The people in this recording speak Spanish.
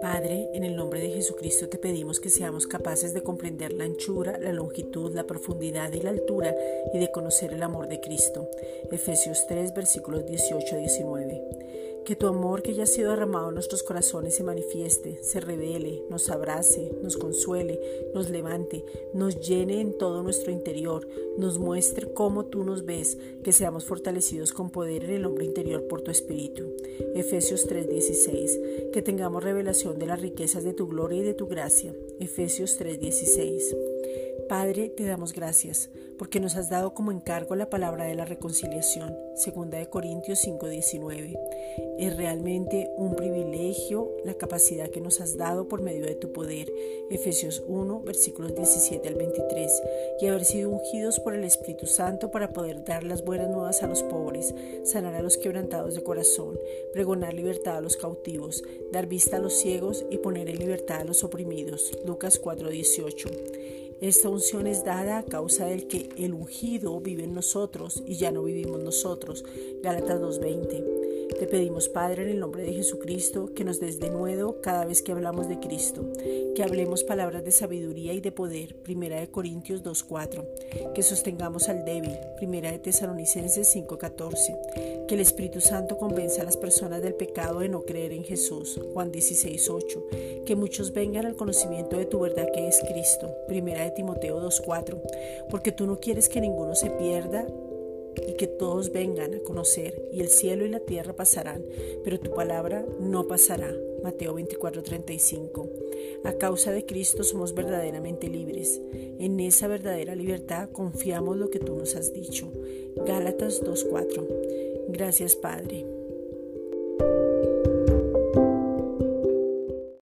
Padre, en el nombre de Jesucristo te pedimos que seamos capaces de comprender la anchura, la longitud, la profundidad y la altura y de conocer el amor de Cristo. Efesios 3, versículos 18 a 19. Que tu amor que ya ha sido derramado en nuestros corazones se manifieste, se revele, nos abrace, nos consuele, nos levante, nos llene en todo nuestro interior, nos muestre cómo tú nos ves, que seamos fortalecidos con poder en el hombre interior por tu Espíritu. Efesios 3:16. Que tengamos revelación de las riquezas de tu gloria y de tu gracia. Efesios 3:16. Padre, te damos gracias porque nos has dado como encargo la palabra de la reconciliación, segunda de Corintios 5:19. Es realmente un privilegio la capacidad que nos has dado por medio de tu poder, Efesios 1, versículos 17 al 23, y haber sido ungidos por el Espíritu Santo para poder dar las buenas nuevas a los pobres, sanar a los quebrantados de corazón, pregonar libertad a los cautivos, dar vista a los ciegos y poner en libertad a los oprimidos, Lucas 4:18. Esta unción es dada a causa del que el ungido vive en nosotros y ya no vivimos nosotros. Gálatas 2.20. Te pedimos, Padre, en el nombre de Jesucristo, que nos des de nuevo cada vez que hablamos de Cristo, que hablemos palabras de sabiduría y de poder, Primera de Corintios 2.4, que sostengamos al débil, Primera de Tesalonicenses 5.14, que el Espíritu Santo convenza a las personas del pecado de no creer en Jesús, Juan 16.8, que muchos vengan al conocimiento de tu verdad que es Cristo, Primera de Timoteo 2.4, porque tú no quieres que ninguno se pierda, y que todos vengan a conocer, y el cielo y la tierra pasarán, pero tu palabra no pasará. Mateo 24:35. A causa de Cristo somos verdaderamente libres. En esa verdadera libertad confiamos lo que tú nos has dicho. Gálatas 2:4. Gracias Padre.